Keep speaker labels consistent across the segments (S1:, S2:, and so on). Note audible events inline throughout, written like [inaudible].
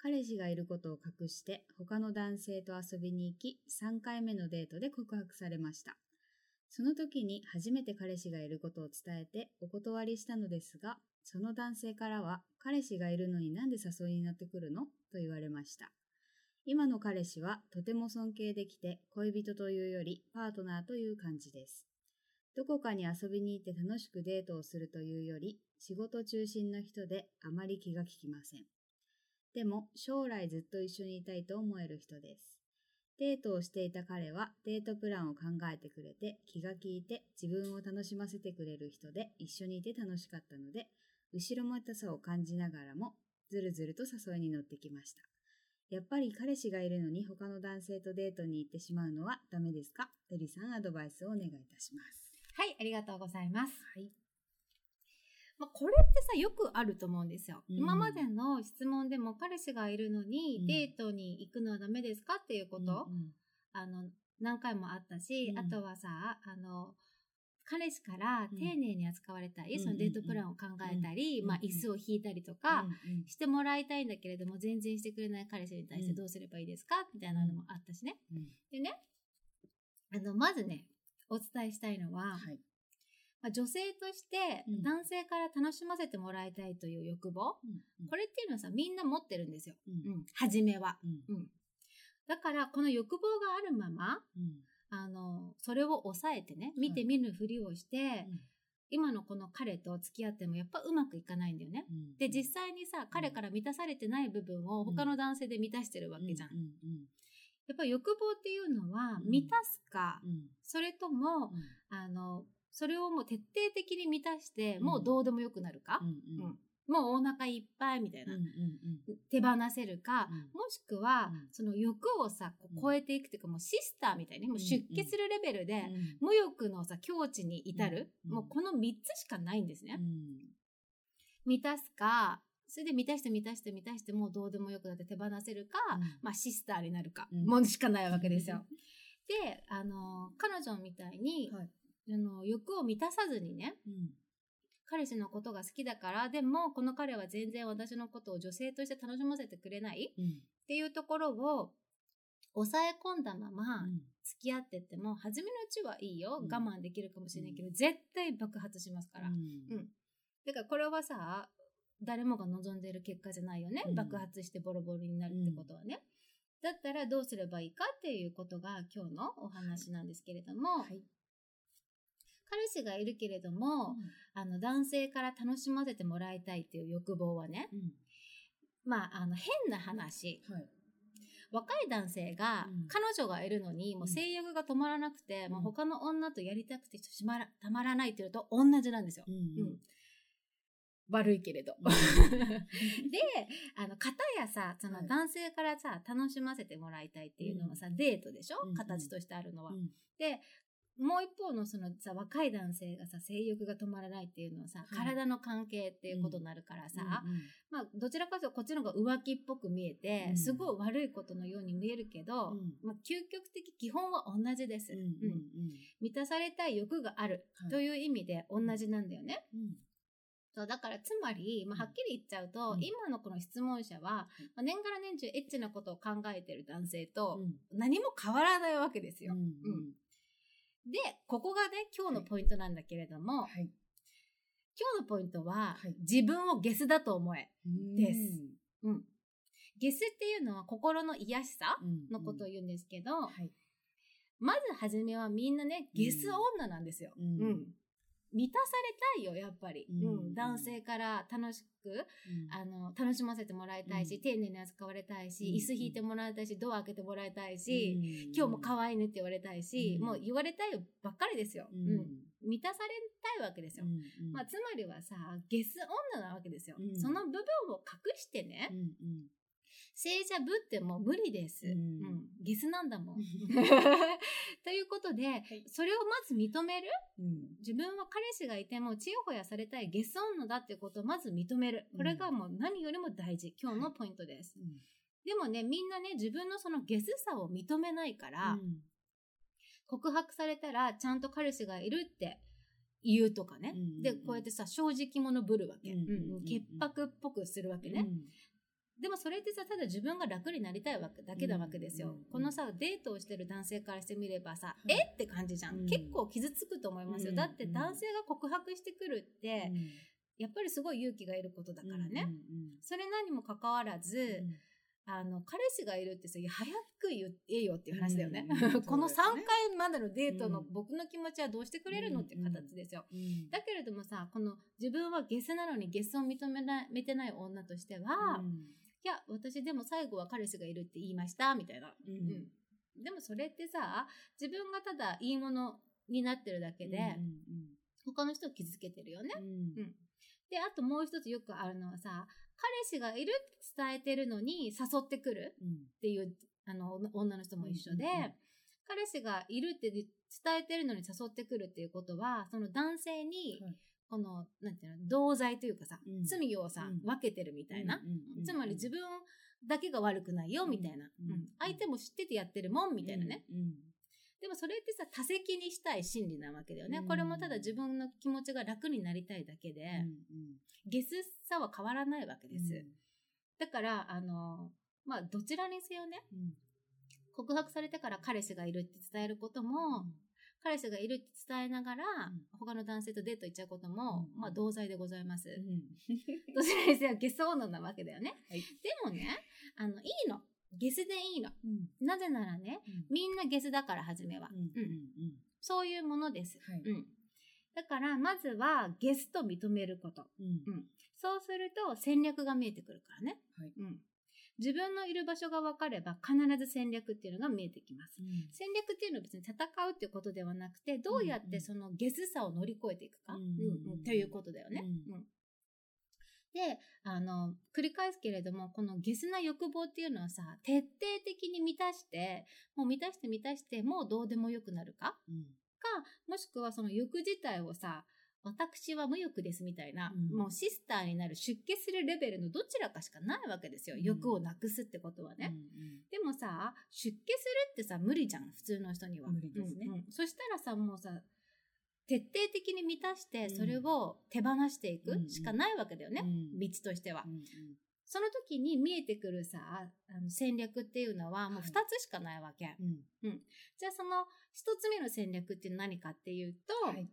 S1: 彼氏がいることを隠して他の男性と遊びに行き、3回目のデートで告白されました。その時に初めて彼氏がいることを伝えてお断りしたのですが、その男性からは、彼氏がいるのになんで誘いになってくるの？と言われました。今の彼氏はとても尊敬できて恋人というよりパートナーという感じです。どこかに遊びに行って楽しくデートをするというより仕事中心の人であまり気が利きません。でも将来ずっと一緒にいたいと思える人です。デートをしていた彼はデートプランを考えてくれて気が利いて自分を楽しませてくれる人で一緒にいて楽しかったので後ろめたさを感じながらもずるずると誘いに乗ってきました。やっぱり彼氏がいるのに他の男性とデートに行ってしまうのはダメですか？エリさんアドバイスをお願いいたします。
S2: はい、ありがとうございます。
S1: はい。
S2: まあ、これってさ、よくあると思うんですよ。
S1: うん。
S2: 今までの質問でも、彼氏がいるのに
S1: うん。
S2: デートに行くのはダメですかっていうこと、
S1: うん
S2: あの、何回もあったし、
S1: うん。
S2: あとはさ、あの、彼氏から丁寧に扱われたい、
S1: うん
S2: そのデートプランを考えたり、
S1: うん
S2: まあ、椅子を引いたりとか、してもらいたいんだけれども、全然してくれない彼氏に対してどうすればいいですか、みたいなのもあったしね。
S1: うん。
S2: でね、あの、まずね、お伝えしたいのは、
S1: はい。
S2: まあ、女性として
S1: うん。
S2: 男性から楽しませてもらいたいという欲望、
S1: うん。
S2: これっていうのはさ、みんな持ってるんですよ。
S1: うん。
S2: うん。初めは。
S1: うん。
S2: うん。だから、この欲望があるまま、
S1: うん。
S2: あの、それを抑えてね、見て見ぬふりをして、今のこの彼と付き合ってもやっぱうまくいかないんだよね。
S1: うん。
S2: で、実際にさ、彼から満たされてない部分を他の男性で満たしてるわけじゃん。
S1: うん。うん。
S2: やっぱ欲望っていうのは
S1: うん。
S2: 満たすか、
S1: うん。
S2: それとも、あの、それをもう徹底的に満たして、
S1: うん。
S2: もうどうでもよくなるか、
S1: うん
S2: うん。もうお腹いっぱいみたいな、
S1: うんうん
S2: 手放せるか、
S1: うん。
S2: もしくは、
S1: うん。
S2: その欲をさ、こう超えていくっていうか、もうシスターみたいに、もう出家するレベルで、
S1: うん。
S2: 無欲のさ、境地に至る、
S1: うん。
S2: もうこの3つしかないんですね。
S1: うん。
S2: 満たすか、それで満たして満たして満たしてもうどうでもよくなって手放せるか、
S1: うん。
S2: まあシスターになるか、
S1: うん。
S2: もんしかないわけですよ。[laughs] で、あの、彼女みたいに、
S1: はい
S2: あの欲を満たさずにね、
S1: うん。
S2: 彼氏のことが好きだから、でもこの彼は全然私のことを女性として楽しませてくれない
S1: うん。
S2: っていうところを抑え込んだまま
S1: うん。
S2: 付き合ってっても、初めのうちはいいよ、
S1: うん。
S2: 我慢できるかもしれないけど、絶対爆発しますから。
S1: うん。
S2: うん。だからこれはさ、誰もが望んでいる結果じゃないよね。
S1: うん。
S2: 爆発してボロボロになるってことはね。だったらどうすればいいかっていうことが今日のお話なんですけれども、
S1: はい
S2: 彼氏がいるけれども、あの男性から楽しませてもらいたいっていう欲望はね、
S1: うん。
S2: まあ、あの変な話、
S1: はい。
S2: 若い男性が、
S1: うん。
S2: 彼女がいるのに、もう性欲が止まらなくて、
S1: うん。
S2: もう他の女とやりたくてしまらたまらないっていうのと同じなんですよ。
S1: うん。
S2: うん。悪いけれど。[laughs] で、あの、片やさ、その
S1: はい。
S2: 男性からさ、楽しませてもらいたいっていうのはさ、デートでしょ、
S1: うんうん。
S2: 形としてあるのは。
S1: うん。
S2: で、もう一方のそのさ、若い男性がさ、性欲が止まらないっていうのはさ、
S1: はい。
S2: 体の関係っていうことになるからさ、
S1: うん
S2: まあ、どちらかというとこっちの方が浮気っぽく見えて、
S1: うん。
S2: すごい悪いことのように見えるけど、
S1: うん。
S2: まあ、究極的基本は同じです。
S1: うん
S2: うん満たされたい欲がある
S1: はい。
S2: という意味で同じなんだよね。
S1: うん。
S2: そうだからつまり、まあ、はっきり言っちゃうと、
S1: うん。
S2: 今のこの質問者は、まあ、年がら年中エッチなことを考えてる男性と
S1: うん。
S2: 何も変わらないわけですよ。
S1: うん。
S2: うんで、ここがね、今日のポイントなんだけれども、
S1: はい
S2: 今日のポイントは、
S1: はい
S2: 自分をゲスだと思え。です
S1: うん
S2: うん。ゲスっていうのは心の癒しさ
S1: うん
S2: のことを言うんですけど、
S1: はい
S2: まずはじめはみんなね、ゲス女なんですよ。
S1: う
S2: うんん。満たされたいよ、やっぱり。
S1: うん
S2: うん。男性から楽しく、
S1: うん
S2: あの、楽しませてもらいたいし、
S1: うん
S2: 丁寧に扱われたいし、
S1: うん
S2: 椅子引いてもらいたいし、ドア開けてもらいたいし、
S1: うん
S2: 今日も可愛いねって言われたいし、
S1: うん
S2: もう言われたいばっかりですよ。
S1: う
S2: うんん。満たされたいわけですよ。
S1: うん
S2: まあ、つまりはさ、ゲス女なわけですよ。
S1: うん
S2: その部分を隠してね、
S1: うんうん
S2: 聖者ぶってもう無理です。
S1: う
S2: うんん。ゲスなんだもん。
S1: う [laughs] ん [laughs]
S2: ということで、それをまず認める？
S1: うん
S2: 自分は彼氏がいても、ちやほやされたいゲス女だってことをまず認める。これがもう何よりも大事。今日のポイントです。
S1: うん
S2: でもね、みんなね、自分のそのゲスさを認めないから、
S1: うん
S2: 告白されたらちゃんと彼氏がいるって言うとかね。
S1: うんうんうん
S2: で、こうやってさ、正直者ぶるわけ。
S1: うんうんうんうん
S2: 潔白っぽくするわけね。でもそれってさ、ただ自分が楽になりたいわけだけなわけですよ。
S1: うんうんうん
S2: このさ、デートをしてる男性からしてみればさ、
S1: い。
S2: え？って感じじゃん,、
S1: うん。
S2: 結構傷つくと思いますよ。
S1: うん
S2: だって男性が告白してくるって、
S1: うん。
S2: やっぱりすごい勇気がいることだからね。
S1: うんうん
S2: それ何もかかわらず、
S1: うん。
S2: あの、彼氏がいるってさ、早く言えよっていう話だよね。
S1: うんうん [laughs]
S2: この3
S1: そうですね。
S2: 回までのデートの
S1: うん。
S2: 僕の気持ちはどうしてくれるの？っていう形ですよ。
S1: うん
S2: だけれどもさ、この自分はゲスなのにゲスを認めなてない女としては、
S1: うん
S2: いや、私でも最後は彼氏がいるって言いました、みたいな。
S1: うん。
S2: うん。でもそれってさ、自分がただいいものになってるだけで、
S1: うん
S2: 他の人を傷つけてるよね。
S1: うん。
S2: うん。で、あともう一つよくあるのはさ、彼氏がいるって伝えてるのに誘ってくる
S1: うん。
S2: っていう、あの、女の人も一緒で、
S1: うんうんうん。
S2: 彼氏がいるって伝えてるのに誘ってくるっていうことは、その男性に、
S1: はい
S2: この、なんていうの、同罪というかさ、
S1: うん。
S2: 罪をさ、
S1: うん。
S2: 分けてるみたいな。
S1: うん
S2: つまり自分だけが悪くないよ、みたいな、相手も知っててやってるもん、みたいなね。
S1: うん
S2: でもそれってさ、多責にしたい心理なわけだよね。
S1: うん。
S2: これもただ自分の気持ちが楽になりたいだけで、
S1: うん
S2: ゲスさは変わらないわけ
S1: うん。
S2: です。だから、あの、まあ、どちらにせよね、
S1: うん。
S2: 告白されてから彼氏がいるって伝えることも、彼氏がいるって伝えながら、
S1: ん
S2: 他の男性とデート行っちゃうことも、
S1: うん
S2: まあ、同罪でございます。
S1: うん [laughs]
S2: どちらにせよゲス女なわけだよね。[laughs]
S1: はい
S2: でもね、あの、いいの。ゲスでいいの。
S1: うん
S2: なぜならね、みんなゲスだから、初めは。
S1: うんうん
S2: そういうものです。
S1: はい
S2: うん。だから、まずは、ゲスと認めること。
S1: うん
S2: そうすると、戦略が見えてくるからね。
S1: はい
S2: うん。自分のいる場所が分かれば、必ず戦略っていうのが見えてきます。
S1: うん。
S2: 戦略っていうのは別に戦うっていうことではなくて、どうやってそのゲスさを乗り越えていくか、
S1: うん
S2: うんうん。ということだよね。
S1: うん。
S2: うんで、あの、繰り返すけれども、このゲスな欲望っていうのはさ、徹底的に満たして、もう満たして満たして、もうどうでもよくなるか？
S1: うん。
S2: か、もしくはその欲自体をさ、私は無欲ですみたいな、
S1: うん。
S2: もうシスターになる出家するレベルのどちらかしかないわけですよ。
S1: うん。
S2: 欲をなくすってことはね。でもさ、出家するってさ、無理じゃん、普通の人には。
S1: 無理ですね。
S2: うんうん。そしたらさ、もうさ、徹底的に満たして、
S1: うん。
S2: それを手放していくしかないわけだよね。
S1: うん。
S2: 道としては。
S1: うん
S2: その時に見えてくるさ、あの戦略っていうのはもう
S1: はい
S2: 二つしかないわけ。
S1: うん。
S2: じゃあその一つ目の戦略って何かっていうと、
S1: はい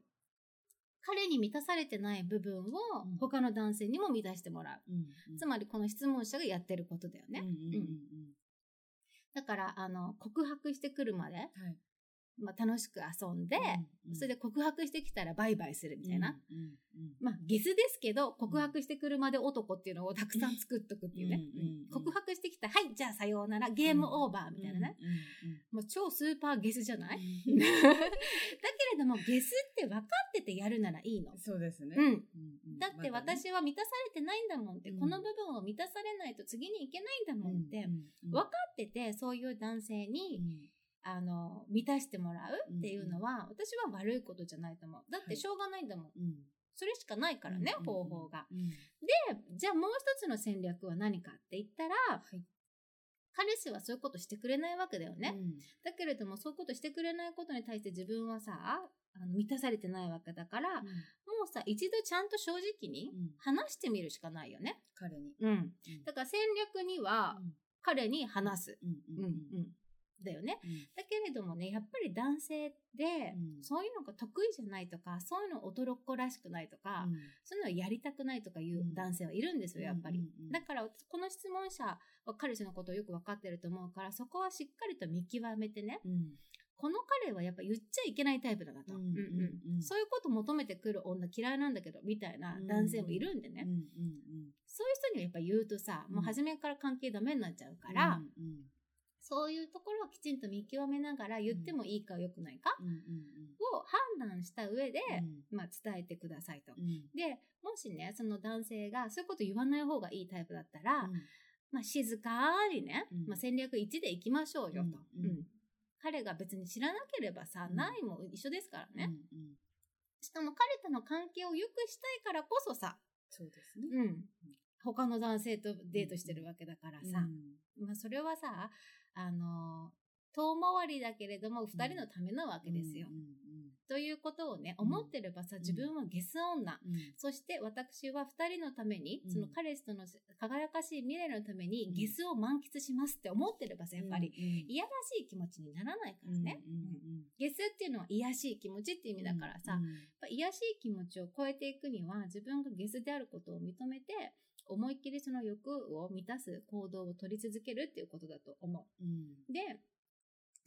S2: 彼に満たされてない部分を
S1: うん。
S2: 他の男性にも満たしてもらう。
S1: うん
S2: つまりこの質問者がやってることだよね。
S1: うんうん。うん。
S2: だから、あの、告白してくるまで、
S1: はい
S2: まあ、楽しく遊んで、
S1: うん
S2: それで告白してきたらバイバイするみたいな。
S1: うんうん
S2: まあ、ゲスですけど、告白してくるまで男っていうのをたくさん作っとくっていうね。
S1: うんうんうん
S2: 告白してきた、はい、じゃあさようなら、ゲームオーバーみたいなね。
S1: うんうん
S2: もう超スーパーゲスじゃない、
S1: うん [laughs]
S2: だけれども、ゲスって分かっててやるならいいの。
S1: そうですね。
S2: うん。
S1: うんうん。
S2: だって私は満たされてないんだもんって、
S1: うん。
S2: この部分を満たされないと次に行けないんだもんって、
S1: うんうん
S2: 分かってて、そういう男性に、あの、満たしてもらうっていうのは、私は悪いことじゃないと思う。だってしょうがないんだもん。
S1: うん
S2: それしかないからね、
S1: うん
S2: 方法が。
S1: うん
S2: で、じゃあもう一つの戦略は何かって言ったら、
S1: はい
S2: 彼氏はそういうことしてくれないわけだよね。
S1: うん
S2: だけれども、そういうことしてくれないことに対して自分はさ、あの満たされてないわけだから、もうさ、一度ちゃんと正直に
S1: うん
S2: 話してみるしかないよね。
S1: 彼に
S2: うん。
S1: うん
S2: だから戦略には、彼に話す。
S1: うんうん
S2: うん、うん。だよね。
S1: うん。
S2: だけれどもね、やっぱり男性で、
S1: うん。
S2: そういうのが得意じゃないとか、そういうの男っ子らしくないとか、そういうのをやりたくないとかいう
S1: うん。
S2: 男性はいるんですよ、やっぱり。
S1: うんうんうん。
S2: だから、この質問者は彼氏のことをよくわかってると思うから、そこはしっかりと見極めてね、
S1: うん。
S2: この彼はやっぱ言っちゃいけないタイプだなと。
S1: うん
S2: うんうん
S1: うん。
S2: そういうこと求めてくる女嫌いなんだけど、みたいな男性もいるんでね。
S1: うんうん
S2: そういう人にはやっぱ言うとさ、もう初めから関係ダメになっちゃうから、
S1: うん
S2: そういうところをきちんと見極めながら言ってもいいか良くないかを判断した上で、
S1: うん。
S2: まあ伝えてくださいと。
S1: うん。
S2: で、もしね、その男性がそういうこと言わない方がいいタイプだったら、まあ静かにね、
S1: うん。
S2: まあ戦略1で行きましょうよと。彼が別に知らなければさ、
S1: うん。
S2: ないも一緒ですからね。しかも彼との関係を良くしたいからこそさ、
S1: そうですね。
S2: うん。他の男性とデートしてるわけだからさ、まあそれはさ、あの、遠回りだけれども、二人のためなわけですよ。ということをね、
S1: うん。
S2: 思ってればさ、自分はゲス女。
S1: うん。
S2: そして私は二人のために、
S1: うん。
S2: その彼氏との輝かしい未来のために
S1: うん。
S2: ゲスを満喫しますって思ってればさ、やっぱり、
S1: うん
S2: いやらしい気持ちにならないからね。ゲスっていうのは癒やしい気持ちっていう意味だからさ、
S1: うん
S2: やっぱ癒やしい気持ちを超えていくには自分がゲスであることを認めて思いっきりその欲を満たす行動を取り続けるっていうことだと思う。
S1: うん。
S2: で、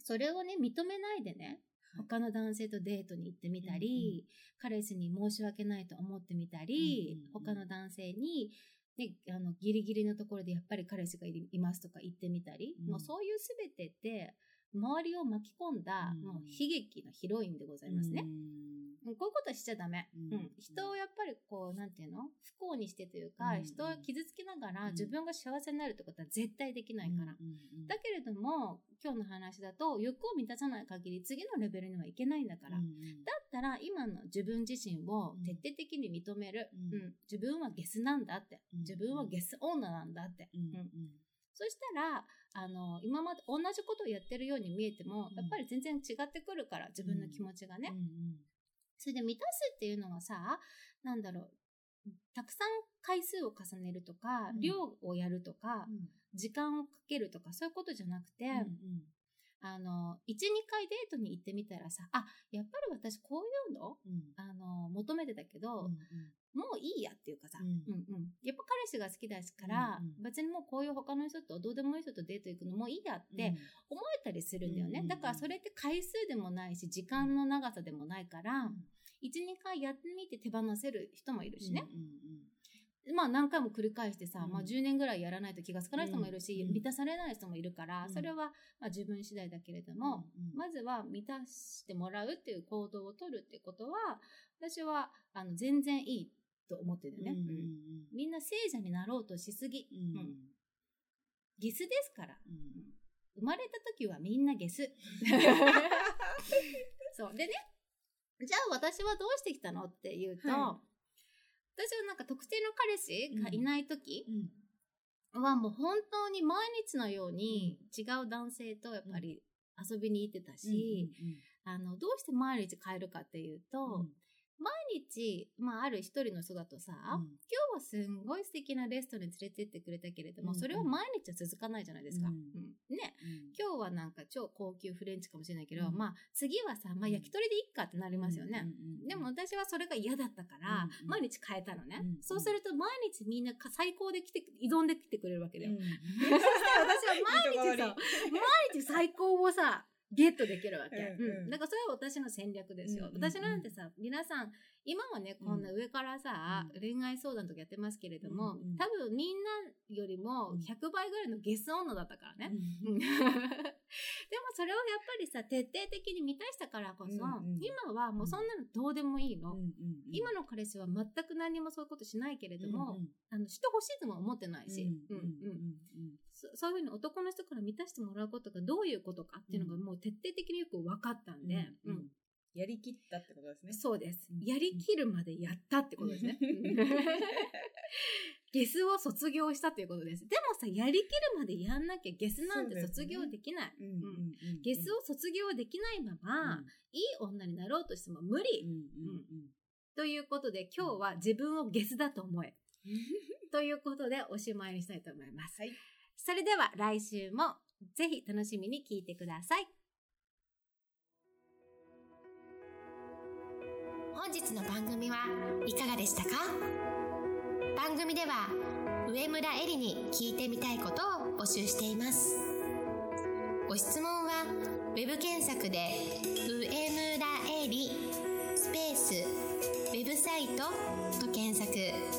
S2: それをね、認めないでね、
S1: はい。
S2: 他の男性とデートに行ってみたり、彼氏に申し訳ないと思ってみたり、
S1: うんうんうん
S2: 他の男性に、ね、あのギリギリのところでやっぱり彼氏がいいますとか言ってみたり、
S1: うん。
S2: もうそういうすべてって周りを巻き込んだ、
S1: うん。
S2: もう悲劇のヒロインでございますね。
S1: うん
S2: うん。こういうことはしちゃダメ。
S1: うん。
S2: うん。人をやっぱりこう、なんていうの？不幸にしてというか、
S1: うん。
S2: 人を傷つけながら
S1: うん。
S2: 自分が幸せになるってことは絶対できないから。
S1: うん。うん。
S2: だけれども、今日の話だと、欲を満たさない限り次のレベルにはいけないんだから。
S1: うん
S2: だったら、今の自分自身を徹底的に認める。
S1: うん。
S2: うん。自分はゲスなんだって。
S1: うん。
S2: 自分はゲス女なんだって。
S1: うん。
S2: うん。そしたら、あの、今まで同じことをやってるように見えても、
S1: うん。
S2: やっぱり全然違ってくるから、自分の気持ちがね。
S1: うん
S2: それで満たすっていうのはさ、なんだろう、たくさん回数を重ねるとか、
S1: うん。
S2: 量をやるとか、
S1: うん。
S2: 時間をかけるとか、そういうことじゃなくて、
S1: うん
S2: あの、1、2回デートに行ってみたらさ、あ、やっぱり私こういうの
S1: うん。
S2: あの、求めてたけど、
S1: うん
S2: もういいやっていうかさ、
S1: うん。
S2: うんうん。やっぱ彼氏が好きですから、
S1: うんうん。
S2: 別にもうこういう他の人とどうでもいい人とデート行くのもういいやって思えたりするんだよね。
S1: うんうんうん。
S2: だからそれって回数でもないし、時間の長さでもないから、
S1: ん。
S2: 1、2回やってみて手放せる人もいるしね。
S1: うんうん
S2: まあ何回も繰り返してさ、
S1: うん。
S2: まあ10年ぐらいやらないと気がつかない人もいるし、
S1: うん。
S2: 満たされない人もいるから、
S1: うん。
S2: それはまあ自分次第だけれども、
S1: うん。
S2: まずは満たしてもらうっていう行動を取るってことは、私はあの全然いいと思ってるよね。
S1: うんうん
S2: うん。みんな聖者になろうとしすぎ。
S1: うん。
S2: うん。ゲスですから。
S1: うん。
S2: 生まれた時はみんなゲス。[laughs] そう。でね、じゃあ私はどうしてきたのっていうと、
S1: は
S2: 私はなんか特定の彼氏がいない時
S1: うん。
S2: はもう本当に毎日のように違う男性とやっぱり遊びに行ってたし、あの、どうして毎日変えるかっていうと、毎日、まあ、ある一人の人だとさ、今日はすんごい素敵なレストランに連れてってくれたけれども、
S1: うん
S2: それは毎日は続かないじゃないですか。
S1: うん
S2: うん。ね。今日はなんか超高級フレンチかもしれないけど、
S1: うん。
S2: まあ次はさ、まあ焼き鳥でいっかってなりますよね。でも私はそれが嫌だったから、
S1: うんうん。
S2: 毎日変えたのね、
S1: うんうん。
S2: そうすると毎日みんなか最高で来て、挑んできてくれるわけだよ。
S1: うん。[laughs]
S2: そしたら私は毎日さ、[laughs] 毎日最高をさ、ゲットできるわけ。
S1: うん
S2: だからそれは私の戦略ですよ。私なんてさ、皆さん、今はね、こんな上からさ、
S1: うん。
S2: 恋愛相談とかやってますけれども、多分みんなよりも
S1: うん。
S2: 100倍ぐらいのゲス女だったからね。
S1: うん。
S2: うんでもそれをやっぱりさ、徹底的に満たしたからこそ、今はもうそんなのどうでもいいの。
S1: うんうん
S2: 今の彼氏は全く何もそういうことしないけれども、あのしてほしいとも思ってないし、
S1: うん
S2: うんうんそそういうふうに男の人から満たしてもらうことがどういうことかっていうのがもう徹底的によく分かったんで、
S1: うん
S2: うん
S1: やりきったってことですね。
S2: そうです
S1: うん。
S2: やりきるまでやったってことですね。ゲスを卒業したということです。でもさ、やりきるまでやんなきゃゲスなんて卒業できない。
S1: うんうんうん
S2: ゲスを卒業できないまま、いい女になろうとしても無理。
S1: うんうん
S2: ということで今日は自分をゲスだと思え。[laughs] ということでおしまいにしたいと思います。
S1: はい
S2: それでは来週もぜひ楽しみに聞いてください。
S3: 本日の番組はいかがでしたか？番組では上村えりに聞いてみたいことを募集しています。ご質問はウウェブ検索で「上村えり」スペース「ウェブサイト」と検索。